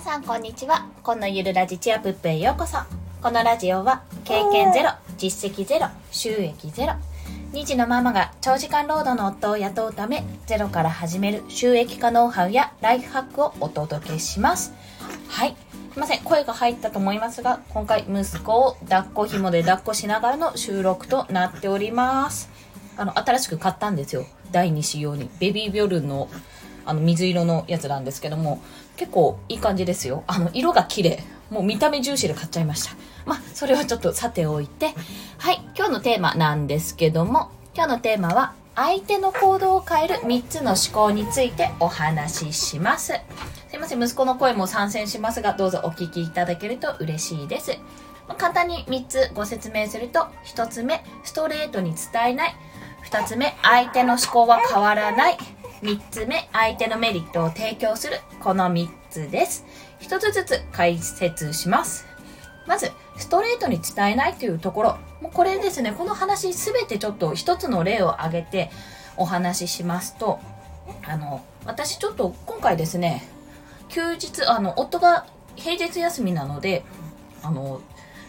皆さんこんにちは。今のゆるラジチアプップへようこそ。このラジオは経験ゼロ実績ゼロ収益ゼロ。2児のママが長時間労働の夫を雇うためゼロから始める収益化ノウハウやライフハックをお届けします。はい。すいません。声が入ったと思いますが今回息子を抱っこ紐で抱っこしながらの収録となっております。あの新しく買ったんですよ。第2子用に。ベビービョルンのあの水色のやつなんですけども結構いい感じですよ。あの色が綺麗。もう見た目重視で買っちゃいました。まあそれはちょっとさておいて。はい今日のテーマなんですけども今日のテーマは相手の行動を変える3つの思考についてお話しします。すいません息子の声も参戦しますがどうぞお聞きいただけると嬉しいです。簡単に3つご説明すると1つ目ストレートに伝えない。2つ目相手の思考は変わらない。3つ目相手のメリットを提供する。この3つです。1つずつ解説します。まずストレートに伝えないというところ。もうこれですねこの話全てちょっと1つの例を挙げてお話ししますとあの私ちょっと今回ですね休日あの夫が平日休みなのであの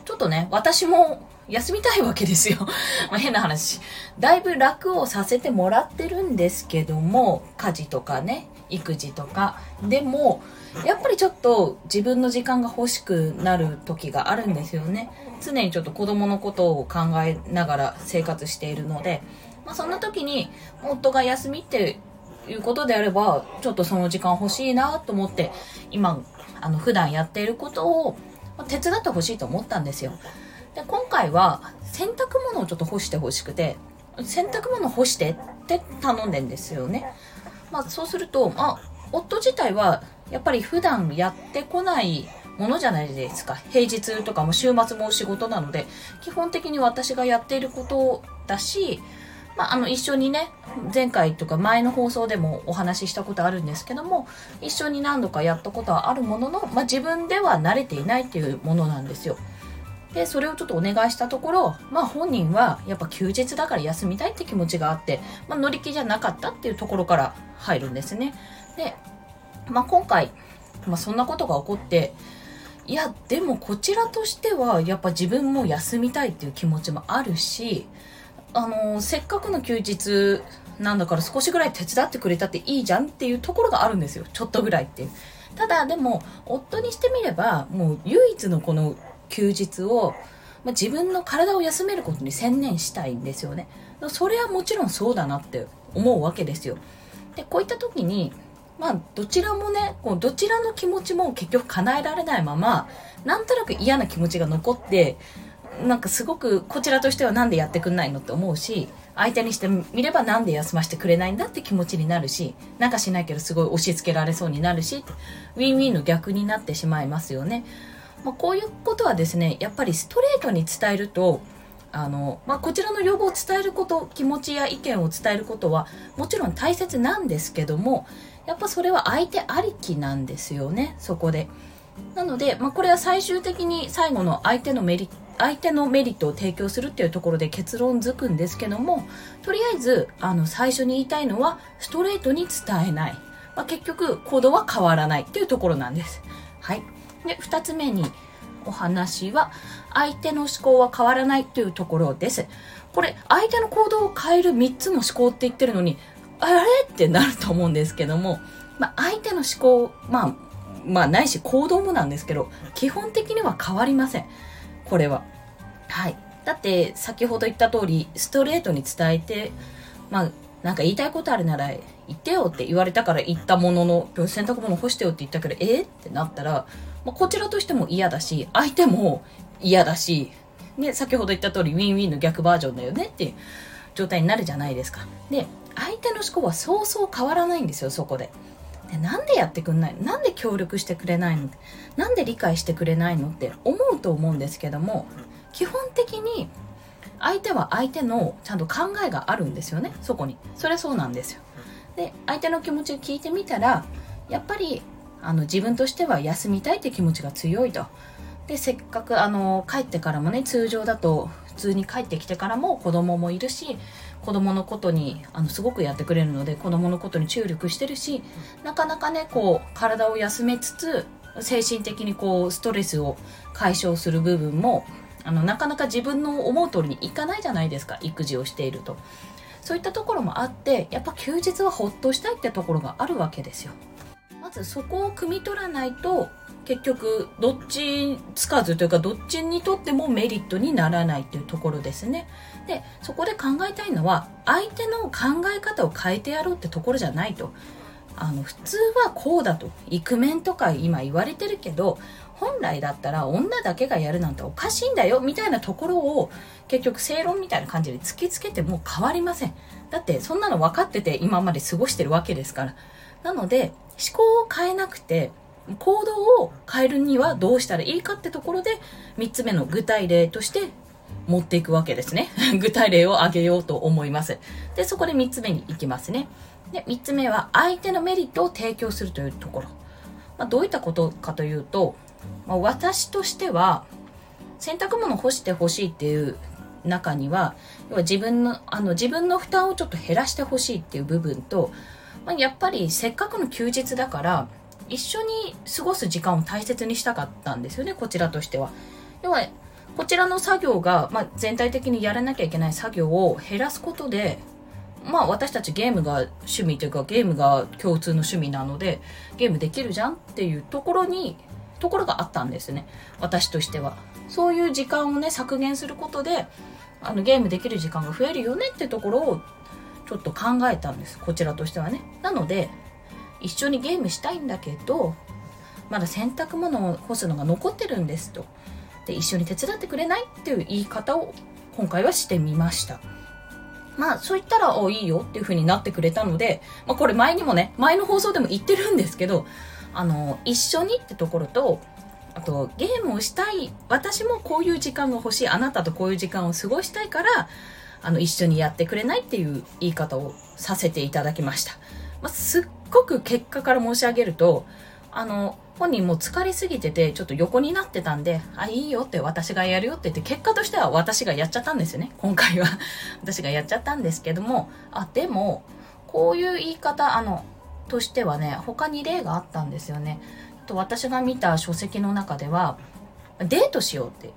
ちょっとね私も休みたいわけですよ。まあ変な話。だいぶ楽をさせてもらってるんですけども、家事とかね、育児とか。でも、やっぱりちょっと自分の時間が欲しくなる時があるんですよね。常にちょっと子供のことを考えながら生活しているので、まあそんな時に夫が休みっていうことであれば、ちょっとその時間欲しいなと思って、今、あの、普段やっていることを手伝ってほしいと思ったんですよ。で今回は洗濯物をちょっと干してほしくて洗濯物干してって頼んでんですよね。まあそうすると、まあ、夫自体はやっぱり普段やってこないものじゃないですか。平日とかも週末も仕事なので、基本的に私がやっていることだし、まあ、あの、一緒にね、前回とか前の放送でもお話ししたことあるんですけども、一緒に何度かやったことはあるものの、まあ、自分では慣れていないっていうものなんですよ。でそれをちょっとお願いしたところまあ本人はやっぱ休日だから休みたいって気持ちがあって、まあ、乗り気じゃなかったっていうところから入るんですね。で、まあ、今回、まあ、そんなことが起こっていやでもこちらとしてはやっぱ自分も休みたいっていう気持ちもあるしあのせっかくの休日なんだから少しぐらい手伝ってくれたっていいじゃんっていうところがあるんですよ。ちょっとぐらいっていう。ただでも夫にしてみればもう唯一のこの休日を、まあ、自分の体を休めることに専念したいんですよね。それはもちろんそうだなって思うわけですよ。で、こういった時に、まあ、どちらもね、こうどちらの気持ちも結局叶えられないまま、なんとなく嫌な気持ちが残って、なんかすごくこちらとしてはなんでやってくんないのって思うし、相手にしてみればなんで休ませてくれないんだって気持ちになるし、なんかしないけどすごい押し付けられそうになるし、ウィンウィンの逆になってしまいますよね。まあ、こういうことはですねやっぱりストレートに伝えるとあの、まあ、こちらの要望を伝えること気持ちや意見を伝えることはもちろん大切なんですけどもやっぱそれは相手ありきなんですよねそこで。なので、まあ、これは最終的に最後の相手のメリ相手のメリットを提供するっていうところで結論づくんですけどもとりあえずあの最初に言いたいのはストレートに伝えない、まあ、結局行動は変わらないっていうところなんです。はいで、二つ目にお話は、相手の思考は変わらないというところです。これ、相手の行動を変える3つの思考って言ってるのに、あれ？ってなると思うんですけども、まあ、相手の思考、まあ、まあ、ないし行動もなんですけど、基本的には変わりません。これは。はい。だって、先ほど言った通り、ストレートに伝えて、まあ、なんか言いたいことあるなら言ってよって言われたから言ったものの、洗濯物干してよって言ったけど、え？ってなったら、まあ、こちらとしても嫌だし、相手も嫌だし、ね、先ほど言った通りウィンウィンの逆バージョンだよねっていう状態になるじゃないですか。で、相手の思考はそうそう変わらないんですよ、そこで。でなんでやってくんないのなんで協力してくれないの？なんで理解してくれないの？って思うと思うんですけども、基本的に相手は相手のちゃんと考えがあるんですよね、そこに。それそうなんですよ。で、相手の気持ちを聞いてみたら、やっぱりあの自分としては休みたいって気持ちが強いと。でせっかくあの帰ってからもね通常だと普通に帰ってきてからも子供もいるし子供のことにあのすごくやってくれるので子供のことに注力してるしなかなかねこう体を休めつつ精神的にこうストレスを解消する部分もあのなかなか自分の思う通りにいかないじゃないですか育児をしているとそういったところもあってやっぱ休日はほっとしたいってところがあるわけですよずそこを汲み取らないと結局どっちつかずというかどっちにとってもメリットにならないというところですね。でそこで考えたいのは相手の考え方を変えてやろうってところじゃないと。あの普通はこうだと。イクメンとか今言われてるけど本来だったら女だけがやるなんておかしいんだよみたいなところを結局正論みたいな感じで突きつけても変わりません。だってそんなの分かってて今まで過ごしてるわけですから。なので思考を変えなくて行動を変えるにはどうしたらいいかってところで3つ目の具体例として持っていくわけですね。具体例を挙げようと思います。でそこで3つ目に行きますね。で3つ目は相手のメリットを提供するというところ、まあ、どういったことかというと、まあ、私としては洗濯物干してほしいっていう中には要は自分のあの自分の負担をちょっと減らしてほしいっていう部分と、まあ、やっぱりせっかくの休日だから一緒に過ごす時間を大切にしたかったんですよねこちらとしては。要はこちらの作業が、まあ、全体的にやらなきゃいけない作業を減らすことでまあ私たちゲームが趣味というかゲームが共通の趣味なのでゲームできるじゃんっていうところにところがあったんですね私としてはそういう時間をね削減することであのゲームできる時間が増えるよねってところをちょっと考えたんですこちらとしてはね。なので一緒にゲームしたいんだけどまだ洗濯物を干すのが残ってるんですと。で一緒に手伝ってくれないっていう言い方を今回はしてみました。まあそう言ったらおいいよっていう風になってくれたので、まあ、これ前にもね前の放送でも言ってるんですけどあの一緒にってところとあとゲームをしたい私もこういう時間が欲しいあなたとこういう時間を過ごしたいからあの一緒にやってくれないっていう言い方をさせていただきました、まあ、すっごく結果から申し上げるとあの本人も疲れすぎててちょっと横になってたんであいいよって私がやるよって言って結果としては私がやっちゃったんですよね。今回は。私がやっちゃったんですけどもあでもこういう言い方あのとしてはね他に例があったんですよね。と私が見た書籍の中ではデートしようって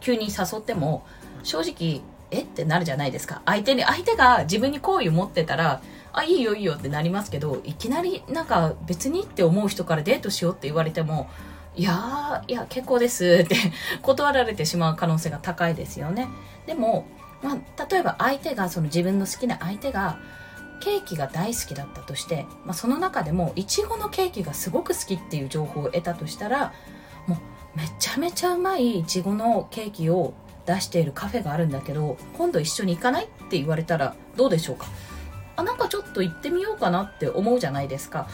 急に誘っても正直え？ってなるじゃないですか。相手に相手が自分に好意を持ってたらあいいよいいよってなりますけどいきなりなんか別にって思う人からデートしようって言われてもいやいや結構です って断られてしまう可能性が高いですよね。でも、まあ、例えば相手がその自分の好きな相手がケーキが大好きだったとして、まあ、その中でもいちごのケーキがすごく好きっていう情報を得たとしたらもうめちゃめちゃうまいいちごのケーキを出しているカフェがあるんだけど今度一緒に行かないって言われたらどうでしょうか？あなんかちょっと行ってみようかなって思うじゃないですか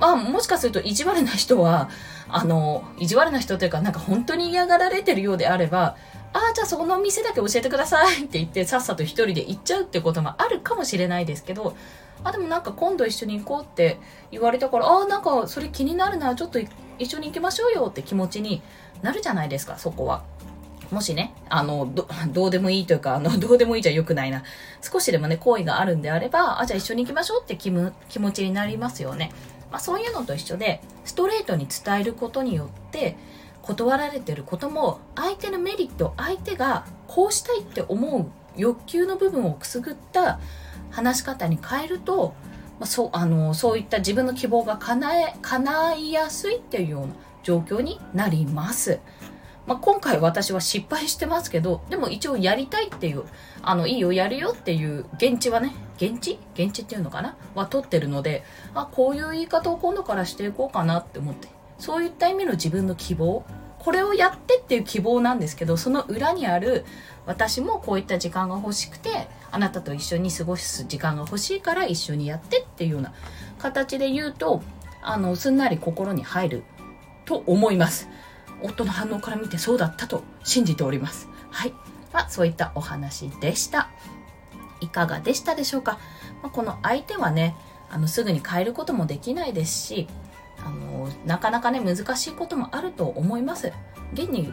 まあもしかすると意地悪な人はあの意地悪な人というかなんか本当に嫌がられてるようであればああじゃあそこの店だけ教えてくださいって言ってさっさと一人で行っちゃうってこともあるかもしれないですけどあでもなんか今度一緒に行こうって言われたからああなんかそれ気になるなちょっと一緒に行きましょうよって気持ちになるじゃないですかそこは。もしね、あの、ど、どうでもいいというか、あの、どうでもいいじゃ良くないな。少しでもね、好意があるんであれば、あ、じゃあ一緒に行きましょうって気む気持ちになりますよね。まあそういうのと一緒で、ストレートに伝えることによって、断られてることも、相手のメリット、相手がこうしたいって思う欲求の部分をくすぐった話し方に変えると、まあ、そう、あの、そういった自分の希望が叶え、叶いやすいっていうような状況になります。まあ、今回私は失敗してますけど、でも一応やりたいっていう、あの、いいよ、やるよっていう現地はね、現地？現地っていうのかな？は取ってるので、あ、こういう言い方を今度からしていこうかなって思って、そういった意味の自分の希望、これをやってっていう希望なんですけど、その裏にある、私もこういった時間が欲しくて、あなたと一緒に過ごす時間が欲しいから一緒にやってっていうような形で言うと、あの、すんなり心に入ると思います。夫の反応から見てそうだったと信じております。はい。まあ、そういったお話でした。いかがでしたでしょうか、まあ、この相手はね、あのすぐに変えることもできないですし、あのなかなかね難しいこともあると思います。現に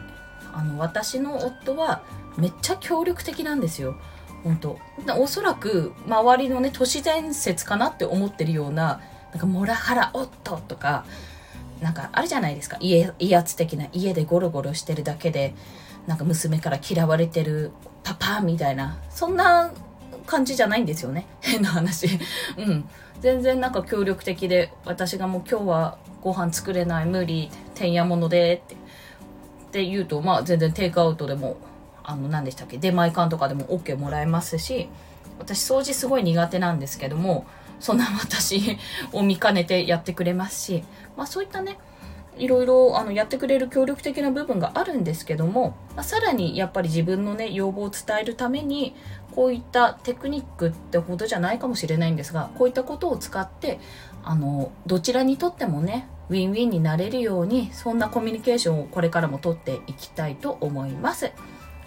あの私の夫はめっちゃ協力的なんですよ。本当おそらく周りのね都市伝説かなって思ってるようななんかモラハラ夫とかなんかあるじゃないですか。家威圧的な家でゴロゴロしてるだけでなんか娘から嫌われてるパパみたいな。そんな感じじゃないんですよね。変な話。うん。全然なんか協力的で私がもう今日はご飯作れない無理。てんやものでって。って言うとまあ全然テイクアウトでもあの何でしたっけ出前館とかでも OK もらえますし私掃除すごい苦手なんですけどもそんな私 を見かねてやってくれますし、まあ、そういったねいろいろあのやってくれる協力的な部分があるんですけども、まあ、さらにやっぱり自分のね要望を伝えるためにこういったテクニックってほどじゃないかもしれないんですがこういったことを使ってあのどちらにとってもねウィンウィンになれるようにそんなコミュニケーションをこれからもとっていきたいと思います。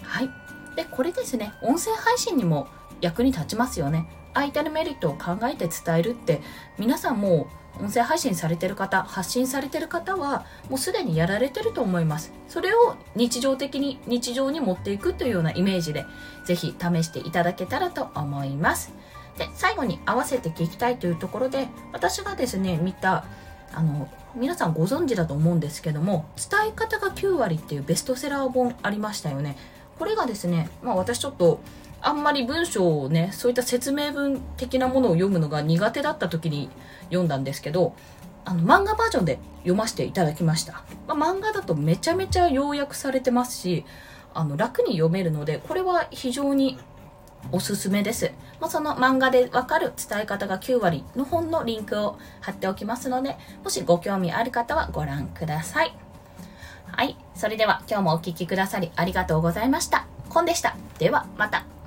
はい。で、これですね、音声配信にも役に立ちますよね。相手のメリットを考えて伝えるって皆さんも音声配信されてる方発信されてる方はもうすでにやられてると思います。それを日常的に日常に持っていくというようなイメージでぜひ試していただけたらと思います。で最後に合わせて聞きたいというところで私がですね見たあの皆さんご存知だと思うんですけども伝え方が9割っていうベストセラー本ありましたよね。これがですねまあ私ちょっとあんまり文章をね、そういった説明文的なものを読むのが苦手だった時に読んだんですけど、あの漫画バージョンで読ませていただきました。まあ、漫画だとめちゃめちゃ要約されてますし、あの楽に読めるので、これは非常におすすめです。まあ、その漫画でわかる伝え方が9割の本のリンクを貼っておきますので、もしご興味ある方はご覧ください。はい。それでは今日もお聴きくださりありがとうございました。コンでした。ではまた。